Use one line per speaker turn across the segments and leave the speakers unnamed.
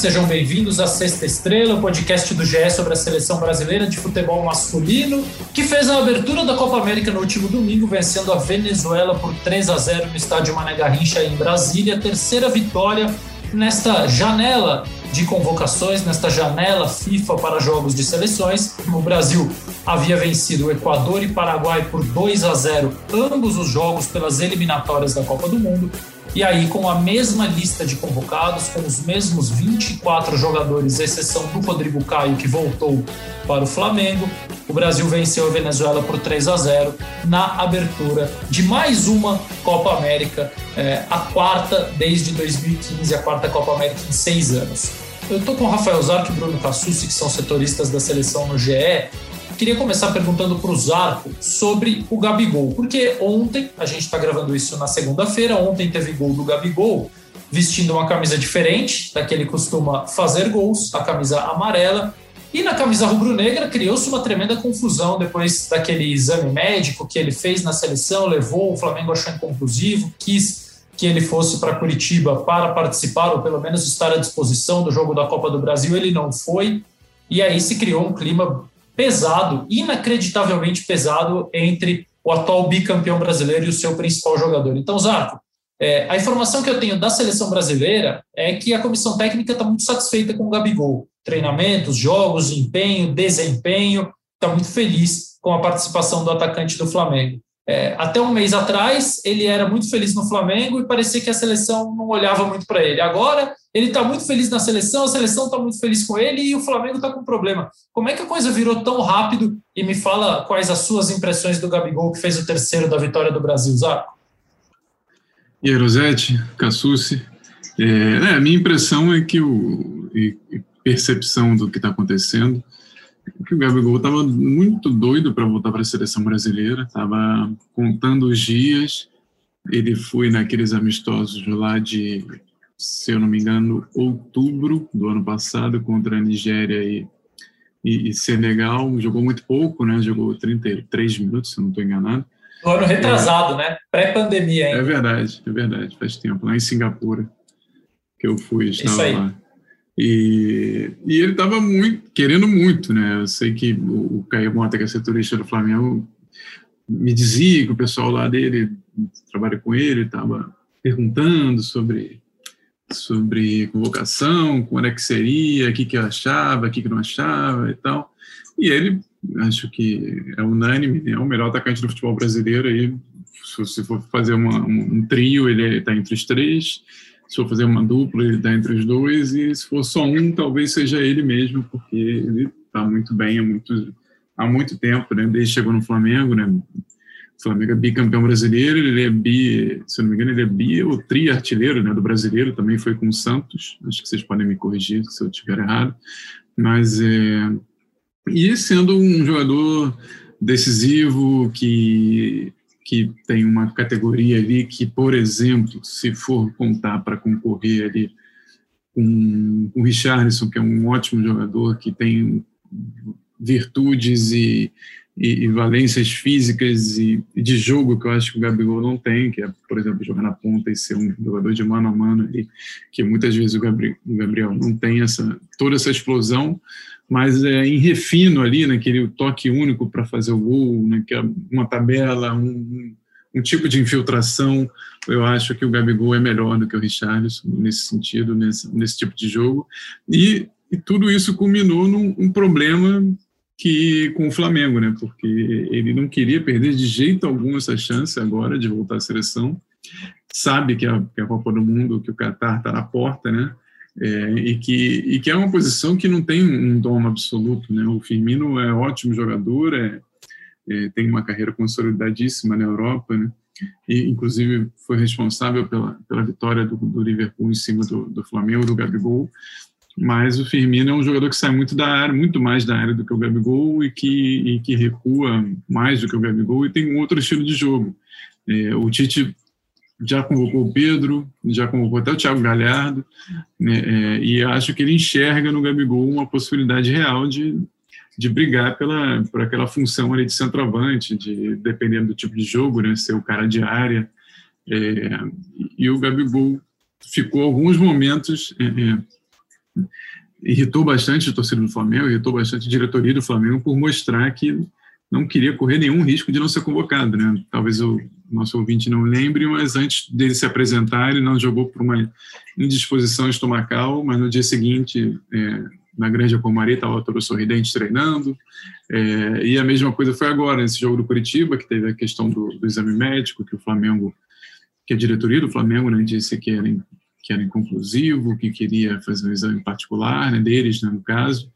Sejam bem-vindos à Sexta Estrela, o podcast do GE sobre a seleção brasileira de futebol masculino, que fez a abertura da Copa América no último domingo, vencendo a Venezuela por 3 a 0 no estádio Mané Garrincha em Brasília, terceira vitória nesta janela de convocações, nesta janela FIFA para jogos de seleções. O Brasil havia vencido o Equador e Paraguai por 2 a 0 ambos os jogos pelas eliminatórias da Copa do Mundo. E aí, com a mesma lista de convocados, com os mesmos 24 jogadores, exceção do Rodrigo Caio, que voltou para o Flamengo, o Brasil venceu a Venezuela por 3 a 0 na abertura de mais uma Copa América, é, a quarta desde 2015, a quarta Copa América em seis anos. Eu estou com o Rafael Zarco e Bruno Cassucci, que são setoristas da seleção no GE, queria começar perguntando para o Zarco sobre o Gabigol, porque ontem, a gente está gravando isso na segunda-feira, ontem teve gol do Gabigol, vestindo uma camisa diferente da que ele costuma fazer gols, a camisa amarela, e na camisa rubro-negra criou-se uma tremenda confusão depois daquele exame médico que ele fez na seleção, levou, o Flamengo achou inconclusivo, quis que ele fosse para Curitiba para participar, ou pelo menos estar à disposição do jogo da Copa do Brasil, ele não foi, e aí se criou um clima pesado, inacreditavelmente pesado, entre o atual bicampeão brasileiro e o seu principal jogador. Então, Zarco, é, a informação que eu tenho da seleção brasileira é que a comissão técnica está muito satisfeita com o Gabigol. Treinamentos, jogos, empenho, desempenho, está muito feliz com a participação do atacante do Flamengo. É, até um mês atrás, ele era muito feliz no Flamengo e parecia que a seleção não olhava muito para ele. Agora, ele está muito feliz na seleção, a seleção está muito feliz com ele e o Flamengo está com problema. Como é que a coisa virou tão rápido? E me fala quais as suas impressões do Gabigol, que fez o terceiro da vitória do Brasil, Zaco.
E aí, Rosete, Cassucci. É, é, a minha impressão é que o e, percepção do que está acontecendo que o Gabigol estava muito doido para voltar para a seleção brasileira, estava contando os dias. Ele foi naqueles amistosos lá de, se eu não me engano, outubro do ano passado contra a Nigéria e, e, e Senegal. Jogou muito pouco, né? Jogou 33 minutos, se eu não estou enganado.
No ano retrasado, é, né? Pré-pandemia ainda.
É verdade, é verdade, faz tempo. Lá em Singapura que eu fui, estava lá. E, e ele estava muito, querendo muito, né? Eu sei que o, o Caio Mota, que é setorista do Flamengo, me dizia que o pessoal lá dele, trabalha com ele, estava perguntando sobre sobre convocação, quando é que seria, o que, que eu achava, o que, que não achava e tal. E ele, acho que é unânime, é o melhor atacante do futebol brasileiro. Aí, se você for fazer uma, um, um trio, ele está entre os três se for fazer uma dupla, ele está entre os dois, e se for só um, talvez seja ele mesmo, porque ele está muito bem há muito, há muito tempo, né? desde que chegou no Flamengo, né? Flamengo é bicampeão brasileiro, ele é bi, se não me engano, ele é bi ou tri-artilheiro né, do brasileiro, também foi com o Santos, acho que vocês podem me corrigir se eu estiver errado, mas é... E sendo um jogador decisivo, que que tem uma categoria ali que, por exemplo, se for contar para concorrer ali com o Richarlison, que é um ótimo jogador, que tem virtudes e, e, e valências físicas e, e, de jogo que eu acho que o Gabigol não tem, que é, por exemplo, jogar na ponta e ser um jogador de mano a mano ali, que muitas vezes o Gabriel, o Gabriel não tem essa, toda essa explosão, mas é, em refino ali, naquele toque único para fazer o gol, que é uma tabela, um, um, tipo de infiltração, eu acho que o Gabigol é melhor do que o Richarlison nesse sentido, nesse, nesse tipo de jogo. E, e tudo isso culminou num um problema que com o Flamengo, né? Porque ele não queria perder de jeito algum essa chance agora de voltar à seleção. Sabe que a, que a Copa do Mundo, que o Qatar está na porta, né? É, e, que, e que é uma posição que não tem um dom absoluto. Né? O Firmino é ótimo jogador, é, é, tem uma carreira consolidadíssima na Europa, né? e inclusive foi responsável pela, pela vitória do, do Liverpool em cima do, do Flamengo, do Gabigol. Mas o Firmino é um jogador que sai muito da área, muito mais da área do que o Gabigol e que, e que recua mais do que o Gabigol e tem um outro estilo de jogo. É, o Tite já convocou o Pedro, já convocou até o Thiago Galhardo, né, é, e acho que ele enxerga no Gabigol uma possibilidade real de, de brigar pela, por aquela função ali de centroavante, de, dependendo do tipo de jogo, né, ser o cara de área. É, e o Gabigol ficou alguns momentos é, é irritou bastante a torcida do Flamengo, irritou bastante a diretoria do Flamengo por mostrar que não queria correr nenhum risco de não ser convocado, né? Talvez o nosso ouvinte não lembre, mas antes dele se apresentar, ele não jogou por uma indisposição estomacal, mas no dia seguinte, é, na Grande Comari, estava todo sorridente treinando, é, e a mesma coisa foi agora, nesse jogo do Curitiba, que teve a questão do, do exame médico, que o Flamengo, que a diretoria do Flamengo né, disse que era, que era inconclusivo, que queria fazer um exame particular, né, deles, né, no caso,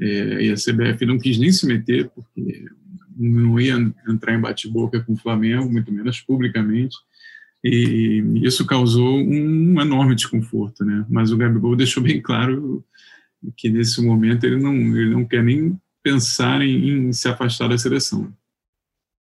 é, e a CBF não quis nem se meter, porque não ia entrar em bate-boca com o Flamengo, muito menos publicamente, e isso causou um enorme desconforto, né? Mas o Gabigol deixou bem claro que nesse momento ele não, ele não quer nem pensar em, em se afastar da seleção.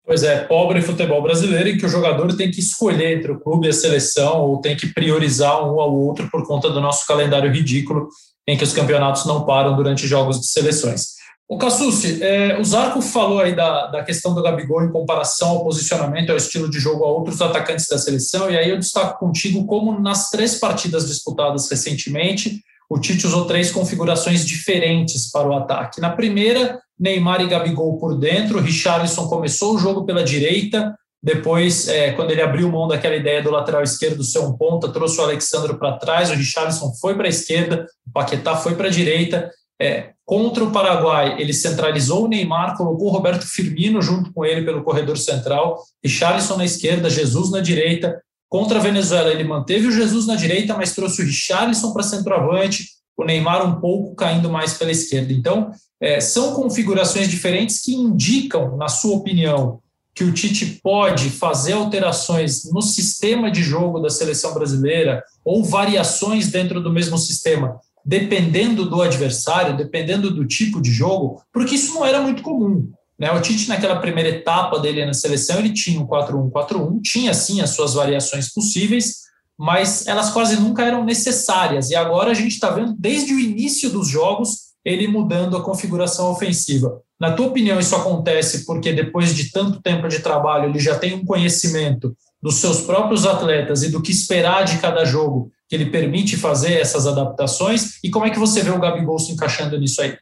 Pois é, pobre futebol brasileiro em que o jogador tem que escolher entre o clube e a seleção ou tem que priorizar um ao outro por conta do nosso calendário ridículo em que os campeonatos não param durante jogos de seleções. O Cassucci, é, o Zarco falou aí da, da questão do Gabigol em comparação ao posicionamento, ao estilo de jogo a outros atacantes da seleção, e aí eu destaco contigo como nas três partidas disputadas recentemente, o Tite usou três configurações diferentes para o ataque. Na primeira, Neymar e Gabigol por dentro, Richarlison começou o jogo pela direita, depois, é, quando ele abriu mão daquela ideia do lateral esquerdo ser um ponta, trouxe o Alexandre para trás, o Richarlison foi para a esquerda, o Paquetá foi para a direita. É, contra o Paraguai, ele centralizou o Neymar, colocou o Roberto Firmino junto com ele pelo corredor central, Richarlison na esquerda, Jesus na direita. Contra a Venezuela, ele manteve o Jesus na direita, mas trouxe o Richarlison para centroavante, o Neymar um pouco caindo mais pela esquerda. Então, é, são configurações diferentes que indicam, na sua opinião, que o Tite pode fazer alterações no sistema de jogo da seleção brasileira ou variações dentro do mesmo sistema, dependendo do adversário, dependendo do tipo de jogo, porque isso não era muito comum. Né? O Tite, naquela primeira etapa dele na seleção, ele tinha um 4-1-4-1, tinha sim as suas variações possíveis, mas elas quase nunca eram necessárias. E agora a gente está vendo, desde o início dos jogos, ele mudando a configuração ofensiva. Na tua opinião, isso acontece porque depois de tanto tempo de trabalho, ele já tem um conhecimento dos seus próprios atletas e do que esperar de cada jogo, que ele permite fazer essas adaptações? E como é que você vê o Gabigol se encaixando nisso aí?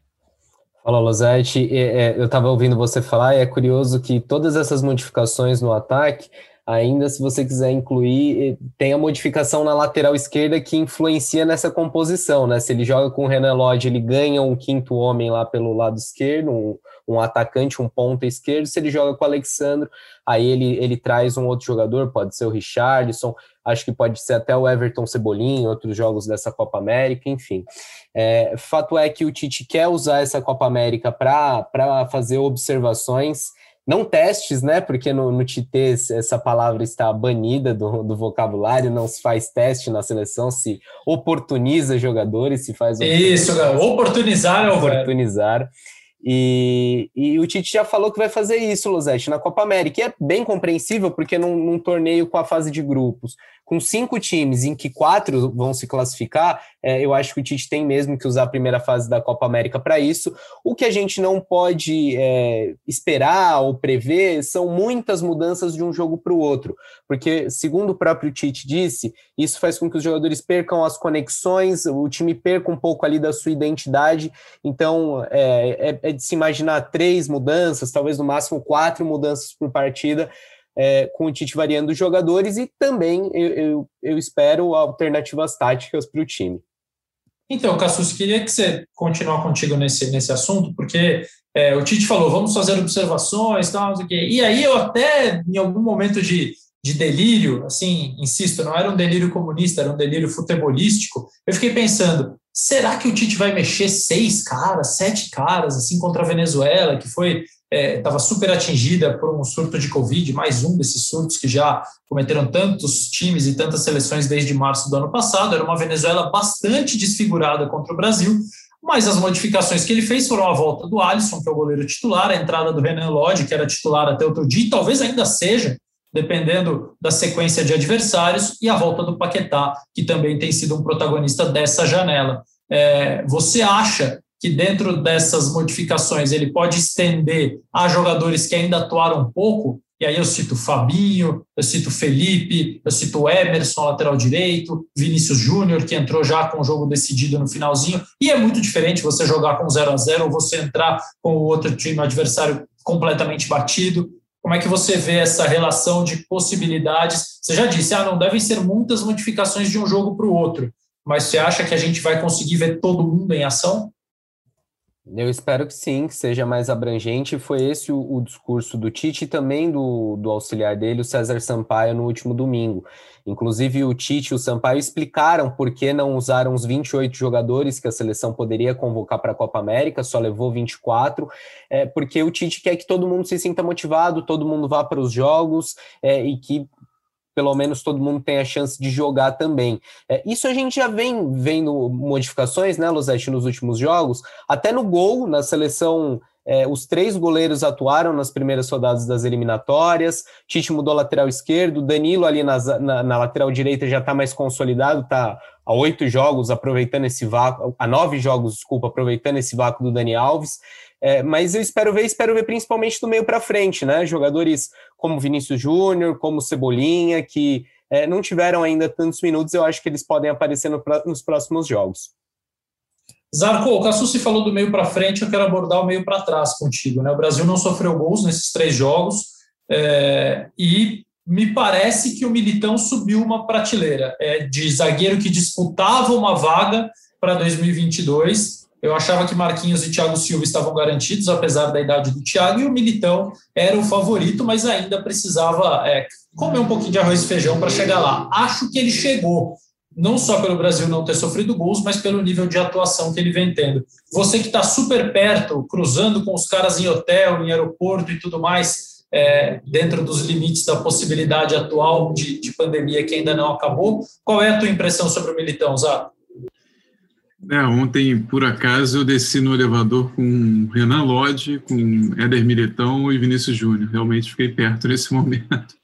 Fala, Lozete. É, eu estava ouvindo você falar e é curioso que todas essas modificações no ataque Ainda, se você quiser incluir, tem a modificação na lateral esquerda que influencia nessa composição, né? Se ele joga com o Renan Lodge, ele ganha um quinto homem lá pelo lado esquerdo, um, um atacante, um ponta esquerdo. Se ele joga com o Alexandre, aí ele, ele traz um outro jogador, pode ser o Richardson, acho que pode ser até o Everton Cebolinha, outros jogos dessa Copa América, enfim. É, fato é que o Tite quer usar essa Copa América para fazer observações não testes, né? Porque no, no TITES essa palavra está banida do, do, vocabulário, não se faz teste na seleção, se oportuniza jogadores, se faz.
Isso, oportunizar é o
Oportunizar. E, e, o Tite já falou que vai fazer isso, Losete, na Copa América. E é bem compreensível, porque num, num torneio com a fase de grupos, com cinco times em que quatro vão se classificar, é, eu acho que o Tite tem mesmo que usar a primeira fase da Copa América para isso. O que a gente não pode é, esperar ou prever são muitas mudanças de um jogo para o outro, porque, segundo o próprio Tite disse, isso faz com que os jogadores percam as conexões, o time perca um pouco ali da sua identidade. Então, é, é, é de se imaginar três mudanças, talvez no máximo quatro mudanças por partida é, com o Tite variando os jogadores e também eu, eu, eu espero alternativas táticas para o time.
Então, Cassus, queria que você continuasse contigo nesse, nesse assunto, porque é, o Tite falou, vamos fazer observações, tal, não sei o quê. E aí eu até, em algum momento de, de delírio, assim, insisto, não era um delírio comunista, era um delírio futebolístico, eu fiquei pensando, será que o Tite vai mexer seis caras, sete caras, assim, contra a Venezuela, que foi estava é, super atingida por um surto de Covid, mais um desses surtos que já cometeram tantos times e tantas seleções desde março do ano passado. Era uma Venezuela bastante desfigurada contra o Brasil, mas as modificações que ele fez foram a volta do Alisson, que é o goleiro titular, a entrada do Renan Lodge, que era titular até outro dia, e talvez ainda seja, dependendo da sequência de adversários, e a volta do Paquetá, que também tem sido um protagonista dessa janela. É, você acha que dentro dessas modificações ele pode estender a jogadores que ainda atuaram um pouco, e aí eu cito Fabinho, eu cito Felipe, eu cito Emerson, lateral direito, Vinícius Júnior, que entrou já com o jogo decidido no finalzinho, e é muito diferente você jogar com 0 a 0 ou você entrar com o outro time adversário completamente batido. Como é que você vê essa relação de possibilidades? Você já disse, ah, não devem ser muitas modificações de um jogo para o outro, mas você acha que a gente vai conseguir ver todo mundo em ação?
Eu espero que sim, que seja mais abrangente. Foi esse o, o, discurso do Tite e também do, do auxiliar dele, o César Sampaio, no último domingo. Inclusive, o Tite e o Sampaio explicaram por que não usaram os 28 jogadores que a seleção poderia convocar para a Copa América, só levou 24, é, porque o Tite quer que todo mundo se sinta motivado, todo mundo vá para os jogos é, e que pelo menos todo mundo tem a chance de jogar também. É, isso a gente já vem vendo modificações, né, Luzete, nos últimos jogos, até no gol, na seleção. É, os três goleiros atuaram nas primeiras rodadas das eliminatórias. Tite mudou lateral esquerdo, Danilo ali na, na, na lateral direita já está mais consolidado, está a oito jogos aproveitando esse vácuo, a nove jogos, desculpa, aproveitando esse vácuo do Dani Alves. É, mas eu espero ver, espero ver principalmente do meio para frente, né? Jogadores como Vinícius Júnior, como Cebolinha, que é, não tiveram ainda tantos minutos, eu acho que eles podem aparecer no, nos próximos jogos.
Zarco, o Cassucci falou do meio para frente, eu quero abordar o meio para trás contigo. Né? O Brasil não sofreu gols nesses três jogos é, e me parece que o Militão subiu uma prateleira é, de zagueiro que disputava uma vaga para 2022 eu achava que Marquinhos e Thiago Silva estavam garantidos, apesar da idade do Thiago, e o Militão era o favorito, mas ainda precisava é, comer um pouquinho de arroz e feijão para chegar lá. Acho que ele chegou, não só pelo Brasil não ter sofrido gols, mas pelo nível de atuação que ele vem tendo. Você que está super perto, cruzando com os caras em hotel, em aeroporto e tudo mais, é, dentro dos limites da possibilidade atual de, de, pandemia que ainda não acabou, qual é a tua impressão sobre o Militão, Zá?
É, ontem, por acaso, eu desci no elevador com Renan Lodge, com Éder Militão e Vinícius Júnior. Realmente fiquei perto nesse momento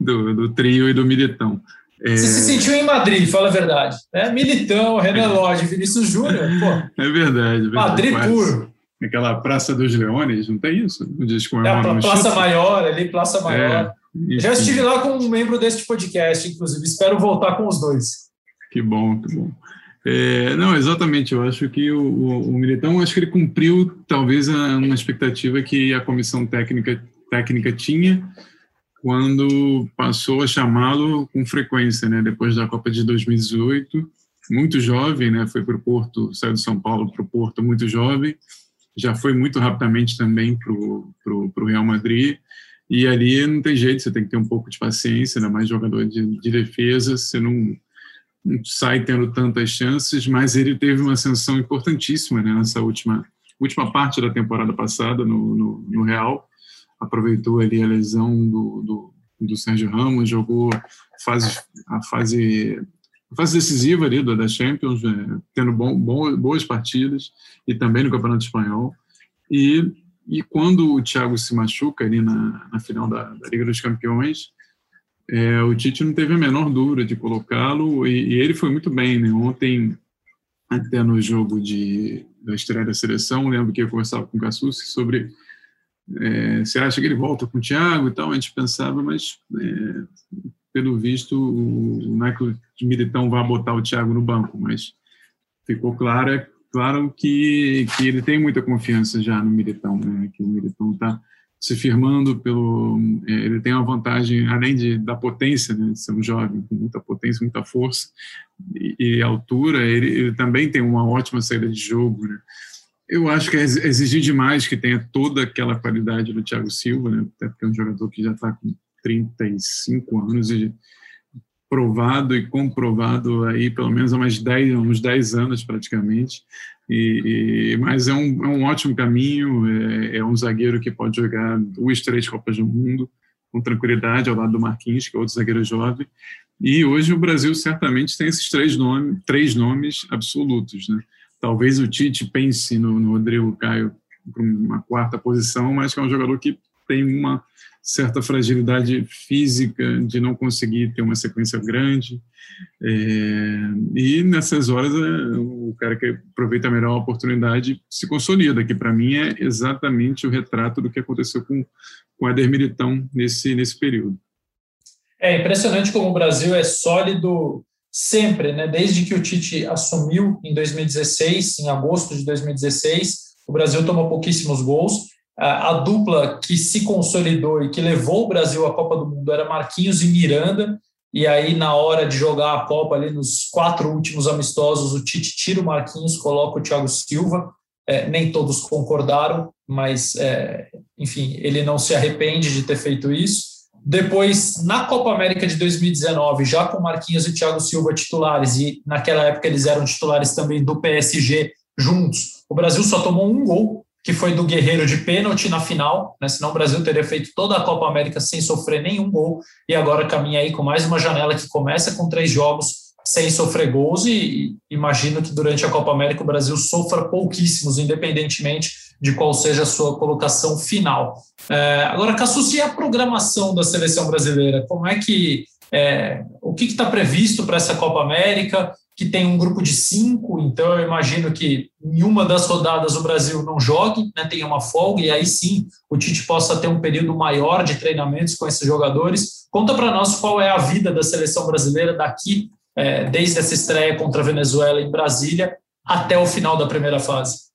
do, do trio e do Militão.
É... Você se sentiu em Madrid, fala a verdade. Né? Militão, Renan é. Lodge, Vinícius Júnior.
É verdade. É verdade
Madrid quase. puro.
Aquela Praça dos Leões, não tem isso?
No dia é, a Praça Maior, ali, Praça é, Maior. É, Já estive lá com um membro deste podcast, inclusive. Espero voltar com os dois.
Que bom, que bom. É, não, exatamente. Eu acho que o, o, o, Militão, acho que ele cumpriu talvez uma expectativa que a comissão técnica, técnica tinha quando passou a chamá-lo com frequência, né? Depois da Copa de 2018, muito jovem, né? Foi para o Porto, saiu de São Paulo para o Porto muito jovem, já foi muito rapidamente também para o Real Madrid. E ali não tem jeito, você tem que ter um pouco de paciência, mais jogador de, de defesa, você não sai tendo tantas chances, mas ele teve uma ascensão importantíssima né, nessa última, última parte da temporada passada no, no, no Real. Aproveitou ali a lesão do, do, do Sérgio Ramos, jogou fase, a fase fase decisiva ali da Champions, é, tendo bom, bom, boas partidas e também no Campeonato Espanhol. E, e quando o Thiago se machuca ali na, na final da, da Liga dos Campeões, é, o Tite não teve a menor dúvida de colocá-lo e, e, ele foi muito bem. Né? Ontem, até no jogo de, da estreia da seleção, lembro que eu conversava com o Cassucci sobre é, acha que ele volta com o Thiago e tal? A gente pensava, mas é, pelo visto, o, não é que o Militão vai botar o Thiago no banco, mas ficou claro, claro que, que ele tem muita confiança já no Militão, né? que o Militão está se firmando pelo. É, ele tem uma vantagem, além de, da potência, né, de ser um jovem com muita potência, muita força e, e altura, ele, ele, também tem uma ótima saída de jogo. Né. Eu acho que é exigir demais que tenha toda aquela qualidade do Thiago Silva, né, até porque é um jogador que já está com 35 anos e provado e comprovado aí pelo menos há mais 10, uns 10 anos praticamente. E, e, mas é um, é um ótimo caminho, é, é, um zagueiro que pode jogar duas, três Copas do Mundo com tranquilidade ao lado do Marquinhos, que é outro zagueiro jovem. E hoje o Brasil certamente tem esses três nomes, três nomes absolutos. Né? Talvez o Tite pense no, no Rodrigo Caio para uma quarta posição, mas que é um jogador que tem uma certa fragilidade física de não conseguir ter uma sequência grande. É, e nessas horas, é, o cara que aproveita melhor a oportunidade se consolida, que para mim é exatamente o retrato do que aconteceu com, com o Éder Militão nesse, nesse período.
É impressionante como o Brasil é sólido sempre, né? Desde que o Tite assumiu em 2016, em agosto de 2016, o Brasil tomou pouquíssimos gols a, dupla que se consolidou e que levou o Brasil à Copa do Mundo era Marquinhos e Miranda. E aí, na hora de jogar a Copa, ali nos quatro últimos amistosos, o Tite tira o Marquinhos, coloca o Thiago Silva. É, nem todos concordaram, mas, é, enfim, ele não se arrepende de ter feito isso. Depois, na Copa América de 2019, já com Marquinhos e Thiago Silva titulares, e naquela época eles eram titulares também do PSG juntos, o Brasil só tomou um gol que foi do Guerreiro de pênalti na final, né? senão o Brasil teria feito toda a Copa América sem sofrer nenhum gol, e agora caminha aí com mais uma janela que começa com três jogos sem sofrer gols, e, e imagino que durante a Copa América o Brasil sofra pouquíssimos, independentemente de qual seja a sua colocação final. É, agora, Cassucci, a programação da seleção brasileira, como é que é, o que está previsto para essa Copa América? Que tem um grupo de cinco, então eu imagino que em uma das rodadas o Brasil não jogue, né, tenha uma folga, e aí sim o Tite possa ter um período maior de treinamentos com esses jogadores. Conta para nós qual é a vida da seleção brasileira daqui, é, desde essa estreia contra a Venezuela em Brasília até o final da primeira fase.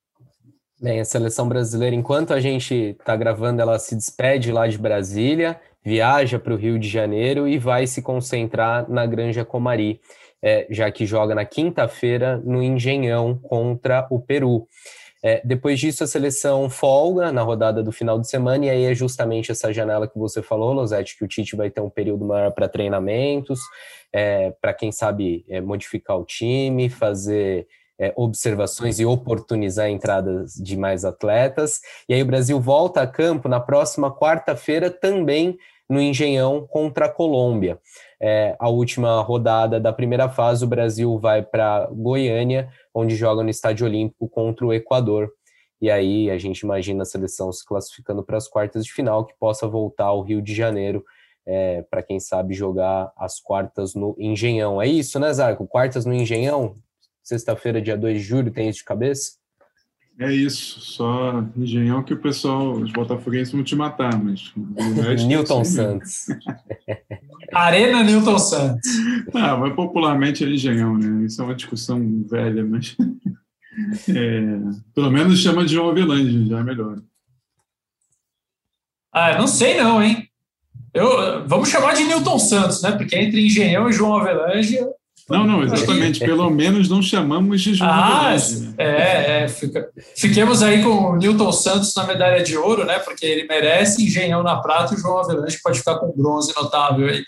Bem, a seleção brasileira, enquanto a gente está gravando, ela se despede lá de Brasília, viaja para o Rio de Janeiro e vai se concentrar na Granja Comari é, já que joga na quinta-feira no Engenhão contra o Peru. É, depois disso, a seleção folga na rodada do final de semana, e aí é justamente essa janela que você falou, Losete, que o Tite vai ter um período maior para treinamentos, é, para quem sabe é, modificar o time, fazer é, observações e oportunizar entradas de mais atletas. E aí o Brasil volta a campo na próxima quarta-feira também no Engenhão contra a Colômbia é, a última rodada da primeira fase, o Brasil vai para Goiânia, onde joga no Estádio Olímpico contra o Equador. E aí a gente imagina a seleção se classificando para as quartas de final, que possa voltar ao Rio de Janeiro, é, para quem sabe jogar as quartas no Engenhão. É isso, né, Zarco? Quartas no Engenhão? Sexta-feira, dia 2 de julho, tem isso de cabeça?
É isso, só engenhão que o pessoal, os botafoguenses vão te matar, mas...
Newton Santos.
Arena Newton Santos.
Ah, mas popularmente é engenhão, né? Isso é uma discussão velha, mas... É, pelo menos chama de João Avelange, já é melhor.
Ah, não sei não, hein? Eu, vamos chamar de Newton Santos, né? Porque entre engenhão e João Avelange
não, não, exatamente. Pelo menos não chamamos de João
ah, né? É, é fica, fiquemos aí com o Newton Santos na medalha de ouro, né? Porque ele merece, Engenhão na prata e o João Avelanche pode ficar com bronze notável aí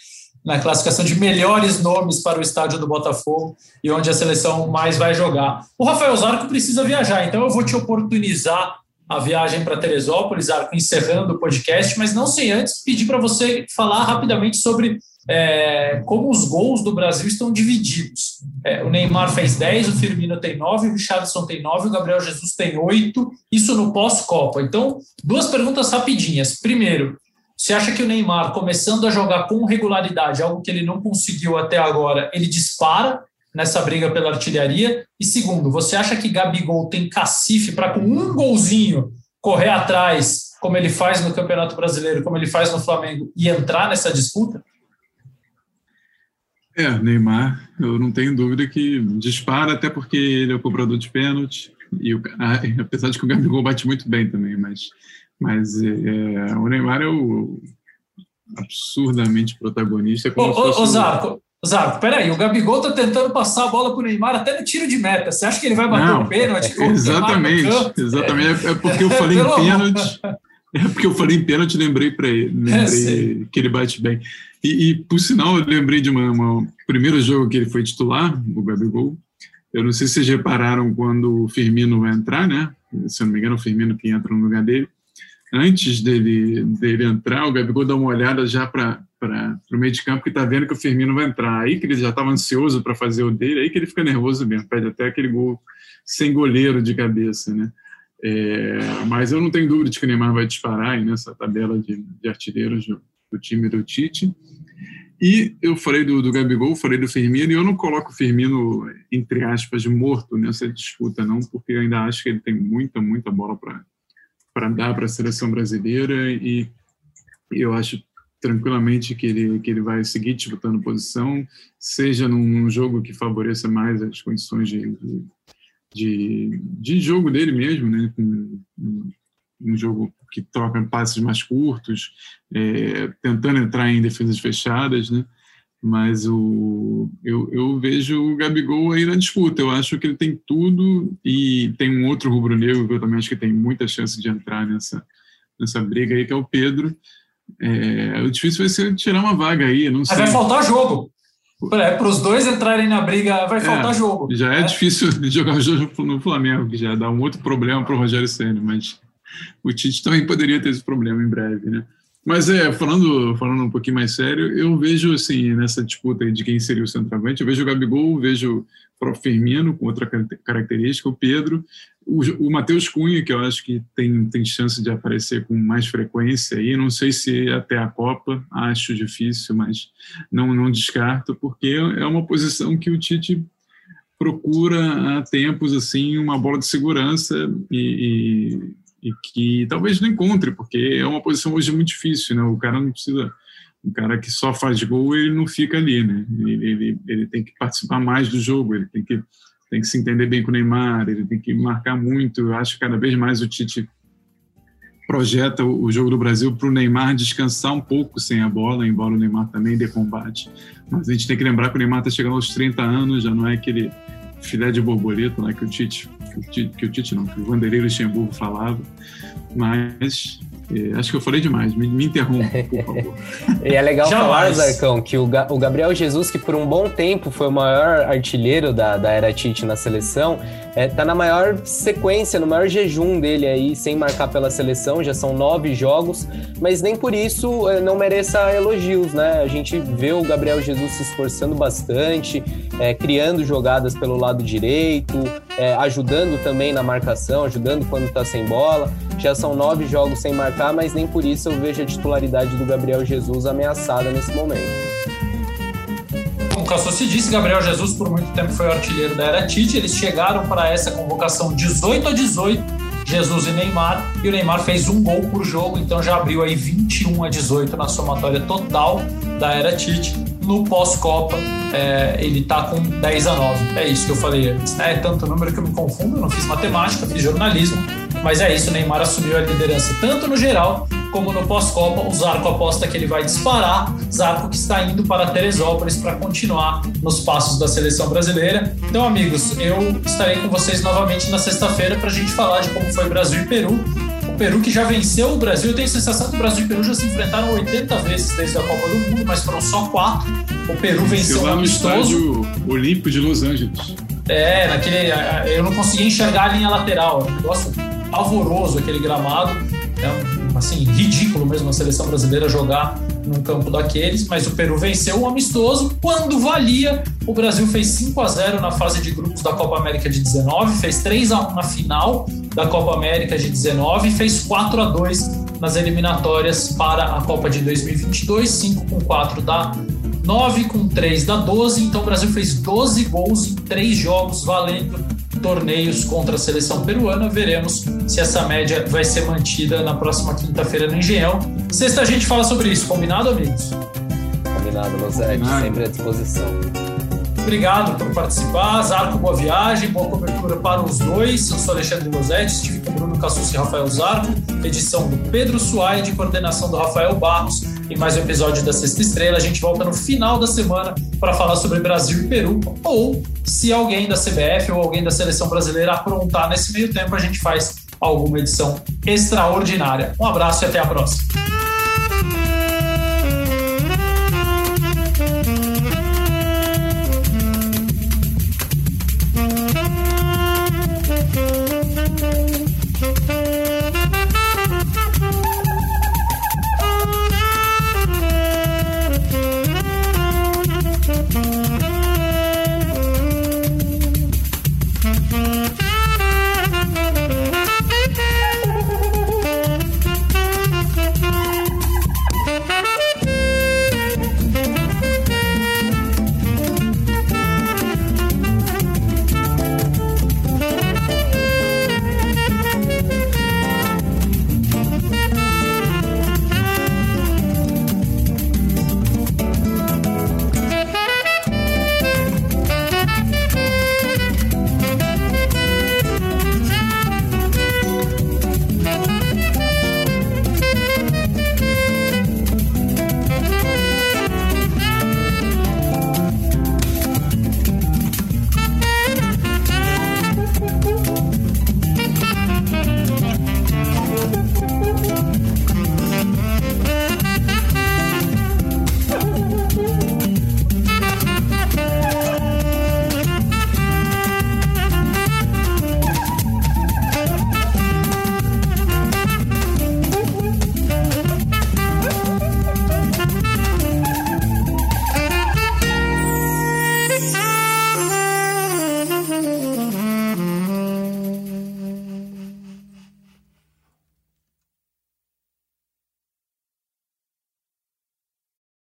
na classificação de melhores nomes para o estádio do Botafogo e onde a seleção mais vai jogar. O Rafael Zarco precisa viajar, então eu vou te oportunizar a viagem para Teresópolis, Zarco, encerrando o podcast, mas não sem antes pedir para você falar rapidamente sobre é, como os gols do Brasil estão divididos. É, o Neymar fez 10, o Firmino tem 9, o Richardson tem 9, o Gabriel Jesus tem 8, isso no pós-Copa. Então, duas perguntas rapidinhas. Primeiro, você acha que o Neymar, começando a jogar com regularidade, algo que ele não conseguiu até agora, ele dispara nessa briga pela artilharia? E segundo, você acha que Gabigol tem cacife para com um golzinho correr atrás, como ele faz no Campeonato Brasileiro, como ele faz no Flamengo, e entrar nessa disputa?
É, Neymar, eu não tenho dúvida que dispara, até porque ele é o cobrador de pênalti, e o, apesar de que o Gabigol bate muito bem também, mas, mas é, o Neymar é o absurdamente protagonista.
Como ô, ô, ô Zarco, Zarco, peraí, o Gabigol tá tentando passar a bola pro Neymar até no tiro de meta. Você acha que ele vai bater o um pênalti?
Exatamente, exatamente. É, é porque eu falei em pênalti. É porque eu falei em pênalti lembrei para ele, lembrei é, que ele bate bem. E, e, por sinal, eu lembrei de uma, uma, primeiro jogo que ele foi titular, o Gabigol. Eu não sei se vocês repararam quando o Firmino vai entrar, né? Se eu não me engano, o Firmino que entra no lugar dele. Antes dele, dele entrar, o Gabigol dá uma olhada já para o meio de campo que está vendo que o Firmino vai entrar. Aí que ele já estava ansioso para fazer o dele, aí que ele fica nervoso mesmo, pede até aquele gol sem goleiro de cabeça, né? É, mas eu não tenho dúvida de que o Neymar vai disparar aí nessa tabela de, de artilheiros do, time do Tite. E eu falei do, do Gabigol, falei do Firmino, e eu não coloco o Firmino, entre aspas, morto nessa disputa, não, porque eu ainda acho que ele tem muita, muita bola para dar para a seleção brasileira e eu acho tranquilamente que ele, que ele vai seguir disputando posição, seja num, num jogo que favoreça mais as condições de, de, de, jogo dele mesmo, né? Um, um, jogo que troca passes mais curtos, é, tentando entrar em defesas fechadas, né? Mas o, eu, eu vejo o Gabigol aí na disputa. Eu acho que ele tem tudo e tem um outro rubro-negro que eu também acho que tem muita chance de entrar nessa, nessa briga aí, que é o Pedro. É, o difícil vai ser tirar uma vaga aí, não sei.
Mas vai faltar jogo. Para os dois entrarem na briga, vai faltar é, jogo.
Já é, é, difícil de jogar o jogo no Flamengo, que já dá um outro problema para o Rogério Senna, mas o Tite também poderia ter esse problema em breve, né? Mas é, falando, falando um pouquinho mais sério, eu vejo assim, nessa disputa de quem seria o centroavante, eu vejo o Gabigol, vejo o Firmino com outra característica, o Pedro, o, o Matheus Cunha, que eu acho que tem, tem chance de aparecer com mais frequência aí, não sei se até a Copa, acho difícil, mas não, não descarto, porque é uma posição que o Tite procura há tempos assim uma bola de segurança e, e, que talvez não encontre, porque é uma posição hoje muito difícil, né? O cara não precisa um cara que só faz gol, ele não fica ali, né? Ele, ele, ele tem que participar mais do jogo, ele tem que, tem que se entender bem com o Neymar, ele tem que marcar muito. Eu acho que cada vez mais o Tite projeta o jogo do Brasil para o Neymar descansar um pouco sem a bola, embora o Neymar também dê combate. Mas a gente tem que lembrar que o Neymar está chegando aos 30 anos, já não é aquele filé de borboleta né, que o Tite, que o Tite, que o Tite não, que o Vanderlei Luxemburgo falava. Mas acho que eu falei demais, me, me interrompa, por favor. e
é legal falar, Zarcão, que o, Ga o, Gabriel Jesus, que por um bom tempo foi o maior artilheiro da, da era Tite na seleção, é, tá na maior sequência, no maior jejum dele aí, sem marcar pela seleção, já são nove jogos, mas nem por isso é, não mereça elogios, né? A gente vê o Gabriel Jesus se esforçando bastante, é, criando jogadas pelo lado direito, é, ajudando também na marcação, ajudando quando tá sem bola. Já são nove jogos sem marcar, mas nem por isso eu vejo a titularidade do Gabriel Jesus ameaçada nesse momento.
Como o Cassossi disse, Gabriel Jesus por muito tempo foi o artilheiro da era Tite. Eles chegaram para essa convocação 18 a 18, Jesus e Neymar, e o Neymar fez um gol por jogo, então já abriu aí 21 a 18 na somatória total da era Tite. No pós-Copa, é, ele tá com 10 a 9. É isso que eu falei antes. Né? É tanto número que eu me confundo, eu não fiz matemática, fiz jornalismo mas é isso, Neymar assumiu a liderança tanto no geral como no pós-Copa. O Zarco aposta que ele vai disparar. Zarco que está indo para Teresópolis para continuar nos passos da seleção brasileira. Então, amigos, eu estarei com vocês novamente na sexta-feira para a gente falar de como foi Brasil e Peru. O Peru que já venceu o Brasil. Eu tenho a sensação que o Brasil e o Peru já se enfrentaram 80 vezes desde a Copa do Mundo, mas foram só quatro. O Peru venceu,
um amistoso. No Olímpico de Los Angeles.
É, naquele. Eu não conseguia enxergar a linha lateral. Um negócio pavoroso aquele gramado. É assim, ridículo mesmo a seleção brasileira jogar num campo daqueles, mas o Peru venceu o amistoso quando valia. O Brasil fez 5 a 0 na fase de grupos da Copa América de 19, fez 3 a 1 na final da Copa América de 19 e fez 4 a 2 nas eliminatórias para a Copa de 2022, 5 com 4 da 9 com 3 da 12. Então o Brasil fez 12 gols em 3 jogos valendo torneios contra a seleção peruana. Veremos se essa média vai ser mantida na próxima quinta-feira no Engenhão. Sexta a gente fala sobre isso, combinado, amigos?
Combinado, Losete, sempre à disposição.
Obrigado por participar. Zarco, boa viagem, boa cobertura para os dois. Eu sou Alexandre Losetti, estive com Bruno Cassus e Rafael Zarco, edição do Pedro Suaide, coordenação do Rafael Barros em mais um episódio da Sexta Estrela. A gente volta no final da semana para falar sobre Brasil e Peru, ou se alguém da CBF ou alguém da seleção brasileira aprontar nesse meio tempo, a gente faz alguma edição extraordinária. Um abraço e até a próxima.